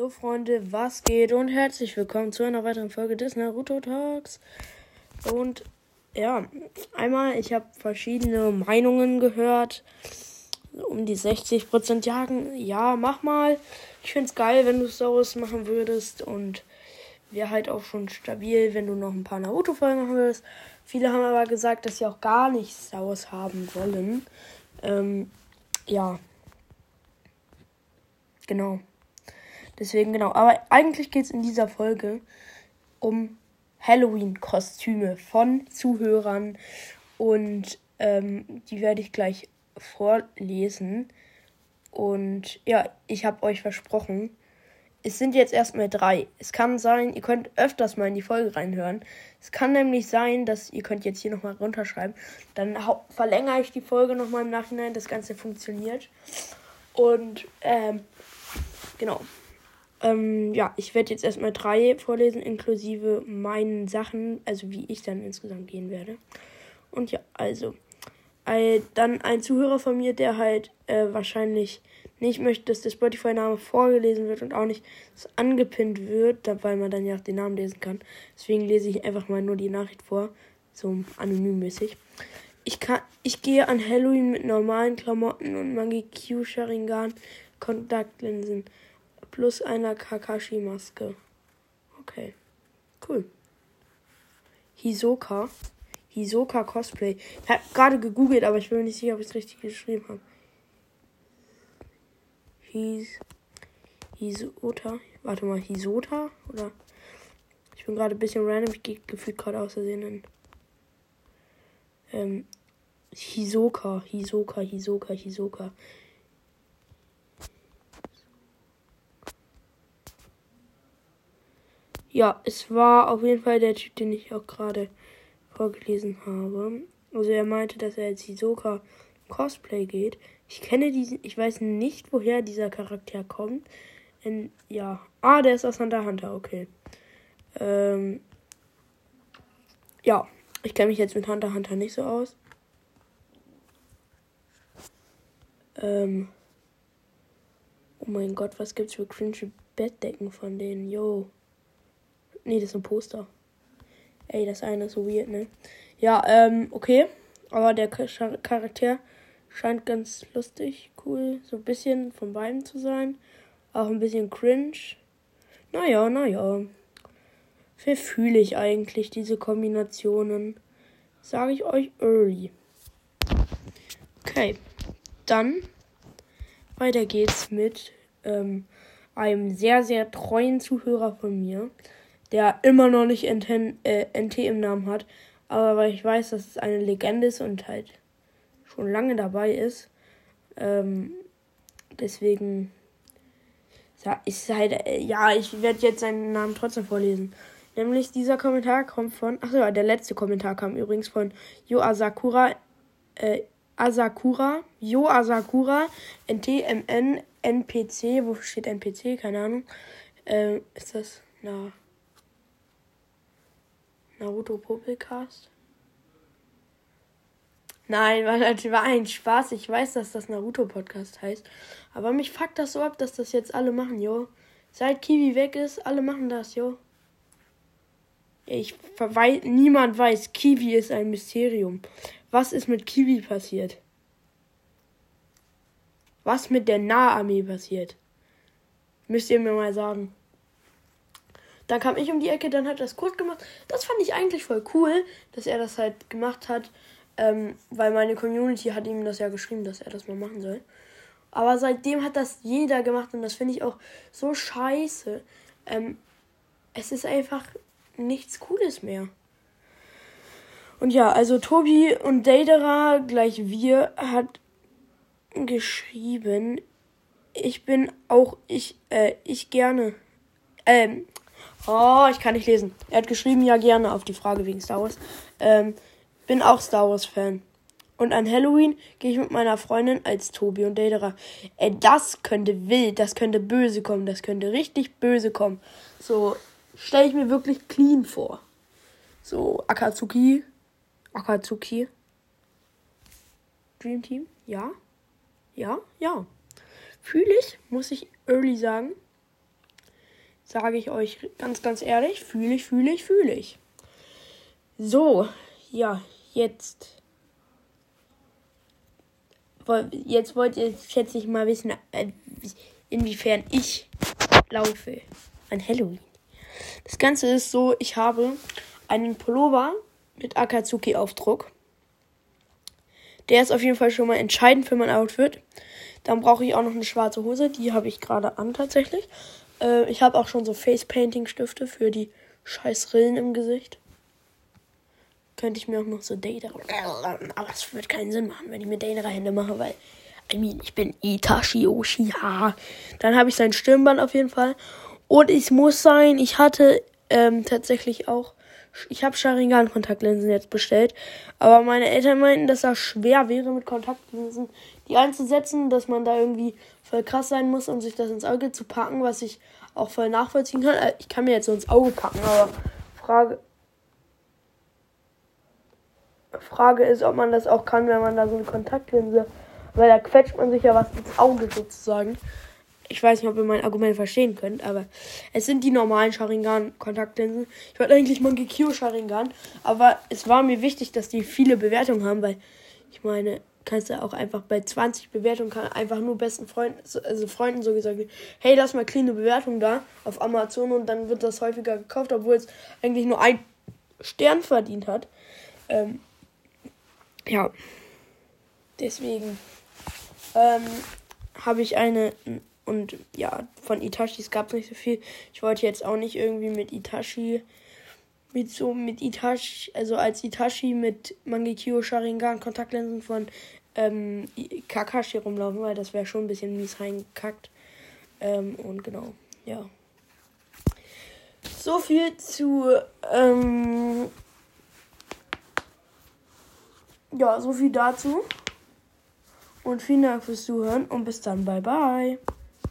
Jo Freunde, was geht und herzlich willkommen zu einer weiteren Folge des Naruto Talks. Und ja, einmal, ich habe verschiedene Meinungen gehört. Um die 60% jagen. Ja, mach mal. Ich find's geil, wenn du sowas machen würdest. Und wäre halt auch schon stabil, wenn du noch ein paar Naruto-Folgen machen würdest. Viele haben aber gesagt, dass sie auch gar nichts daraus haben wollen. Ähm, ja. Genau. Deswegen genau. Aber eigentlich geht es in dieser Folge um Halloween-Kostüme von Zuhörern. Und ähm, die werde ich gleich vorlesen. Und ja, ich habe euch versprochen, es sind jetzt erstmal drei. Es kann sein, ihr könnt öfters mal in die Folge reinhören. Es kann nämlich sein, dass ihr könnt jetzt hier nochmal runterschreiben. Dann verlängere ich die Folge nochmal im Nachhinein. Das Ganze funktioniert. Und ähm, genau. Ähm, ja, ich werde jetzt erstmal drei vorlesen, inklusive meinen Sachen, also wie ich dann insgesamt gehen werde. Und ja, also. Äh, dann ein Zuhörer von mir, der halt äh, wahrscheinlich nicht möchte, dass der Spotify-Name vorgelesen wird und auch nicht angepinnt wird, weil man dann ja auch den Namen lesen kann. Deswegen lese ich einfach mal nur die Nachricht vor, so anonym-mäßig. Ich, kann, ich gehe an Halloween mit normalen Klamotten und Mangekyo Sharingan Kontaktlinsen plus einer Kakashi-Maske. Okay, cool. Hisoka. Hisoka Cosplay. Ich habe gerade gegoogelt, aber ich bin mir nicht sicher, ob ich es richtig geschrieben habe. His. Hisota. Warte mal, Hisota? Oder. Ich bin gerade ein bisschen random. Ich gehe gefühlt gerade aus Versehen in. Ähm. Hisoka. Hisoka, Hisoka, Hisoka. Ja, es war auf jeden Fall der Typ, den ich auch gerade vorgelesen habe. Also er meinte, dass er als Hisoka Cosplay geht. Ich kenne diesen, ich weiß nicht, woher dieser Charakter kommt. In, ja. Ah, der ist aus Hunter Hunter, okay. Ähm, ja, ich kenne mich jetzt mit Hunter Hunter nicht so aus. Ähm, oh mein Gott, was gibt's für cringe Bettdecken von denen? Yo. Nee, das ist ein Poster. Ey, das eine ist so weird, ne? Ja, ähm, okay. Aber der Charakter scheint ganz lustig, cool. So ein bisschen von beiden zu sein. Auch ein bisschen cringe. Naja, naja. Wie fühle ich eigentlich diese Kombinationen? Sage ich euch early. Okay. Dann weiter geht's mit ähm, einem sehr, sehr treuen Zuhörer von mir der immer noch nicht NT, äh, NT im Namen hat. Aber weil ich weiß, dass es eine Legende ist und halt schon lange dabei ist. Ähm, deswegen ist halt, äh, ja, ich werde jetzt seinen Namen trotzdem vorlesen. Nämlich dieser Kommentar kommt von, achso, der letzte Kommentar kam übrigens von Yo Asakura, äh, Asakura, Yo Asakura, NTMN, NPC, wofür steht NPC? Keine Ahnung. Äh, ist das, na, Naruto Popelcast? Nein, das war ein Spaß. Ich weiß, dass das Naruto Podcast heißt. Aber mich fuckt das so ab, dass das jetzt alle machen, jo. Seit Kiwi weg ist, alle machen das, jo. Ich verweis, niemand weiß, Kiwi ist ein Mysterium. Was ist mit Kiwi passiert? Was mit der Naharmee passiert? Müsst ihr mir mal sagen. Dann kam ich um die Ecke, dann hat er das Kurt gemacht. Das fand ich eigentlich voll cool, dass er das halt gemacht hat. Ähm, weil meine Community hat ihm das ja geschrieben, dass er das mal machen soll. Aber seitdem hat das jeder gemacht und das finde ich auch so scheiße. Ähm, es ist einfach nichts Cooles mehr. Und ja, also Tobi und Deidera, gleich wir, hat geschrieben, ich bin auch, ich, äh, ich gerne, ähm, Oh, ich kann nicht lesen. Er hat geschrieben, ja gerne auf die Frage wegen Star Wars. Ähm, bin auch Star Wars Fan. Und an Halloween gehe ich mit meiner Freundin als Tobi und Daterer. Ey, das könnte wild, das könnte böse kommen, das könnte richtig böse kommen. So, stelle ich mir wirklich clean vor. So, Akatsuki. Akatsuki. Dream Team? Ja? Ja? Ja. Fühle ich, muss ich early sagen. Sage ich euch ganz, ganz ehrlich. Fühle ich, fühle ich, fühle ich. So, ja, jetzt. Jetzt wollt ihr, schätze ich mal, wissen, äh, inwiefern ich laufe an Halloween. Das Ganze ist so, ich habe einen Pullover mit Akatsuki-Aufdruck. Der ist auf jeden Fall schon mal entscheidend für mein Outfit. Dann brauche ich auch noch eine schwarze Hose. Die habe ich gerade an tatsächlich. Äh, ich habe auch schon so Face-Painting-Stifte für die scheiß Rillen im Gesicht. Könnte ich mir auch noch so Data. Aber es wird keinen Sinn machen, wenn ich mir Data-Hände mache, weil. I mean, ich bin Itachi Oshiha. Dann habe ich sein Stirnband auf jeden Fall. Und ich muss sein, ich hatte ähm, tatsächlich auch ich habe Sharingan-Kontaktlinsen jetzt bestellt. Aber meine Eltern meinten, dass das schwer wäre, mit Kontaktlinsen die einzusetzen, dass man da irgendwie voll krass sein muss, um sich das ins Auge zu packen, was ich auch voll nachvollziehen kann. Äh, ich kann mir jetzt so ins Auge packen, aber Frage. Frage ist, ob man das auch kann, wenn man da so eine Kontaktlinse. Weil da quetscht man sich ja was ins Auge sozusagen. Ich weiß nicht, ob ihr mein Argument verstehen könnt, aber es sind die normalen Sharingan-Kontaktlinsen. Ich wollte eigentlich Mangekyo Sharingan, aber es war mir wichtig, dass die viele Bewertungen haben, weil ich meine, kannst du auch einfach bei 20 Bewertungen kann einfach nur besten Freunden, also Freunden so gesagt, hey, lass mal clean Bewertung da auf Amazon und dann wird das häufiger gekauft, obwohl es eigentlich nur ein Stern verdient hat. Ähm, ja, deswegen ähm, habe ich eine und ja, von Itachis gab es nicht so viel. Ich wollte jetzt auch nicht irgendwie mit Itachi, mit so, mit Itachi, also als Itachi mit Mangekyo Sharingan Kontaktlinsen von ähm, Kakashi rumlaufen, weil das wäre schon ein bisschen mies reingekackt. Ähm, und genau, ja. So viel zu, ähm, ja, so viel dazu. Und vielen Dank fürs Zuhören und bis dann, bye bye.